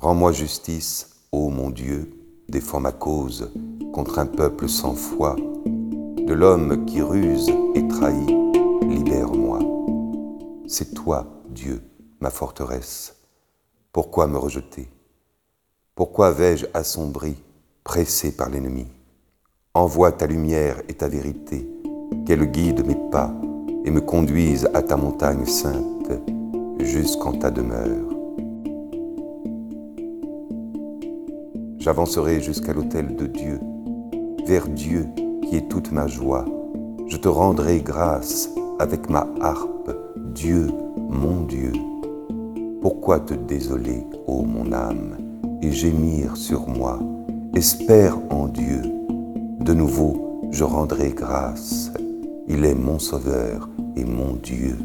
Rends-moi justice, ô mon Dieu, défends ma cause contre un peuple sans foi. De l'homme qui ruse et trahit, libère-moi. C'est toi, Dieu, ma forteresse. Pourquoi me rejeter? Pourquoi vais-je assombri, pressé par l'ennemi? Envoie ta lumière et ta vérité, qu'elle guide mes pas et me conduise à ta montagne sainte, jusqu'en ta demeure. J'avancerai jusqu'à l'autel de Dieu, vers Dieu qui est toute ma joie. Je te rendrai grâce avec ma harpe, Dieu, mon Dieu. Pourquoi te désoler, ô mon âme, et gémir sur moi? Espère en Dieu. De nouveau, je rendrai grâce. Il est mon Sauveur et mon Dieu.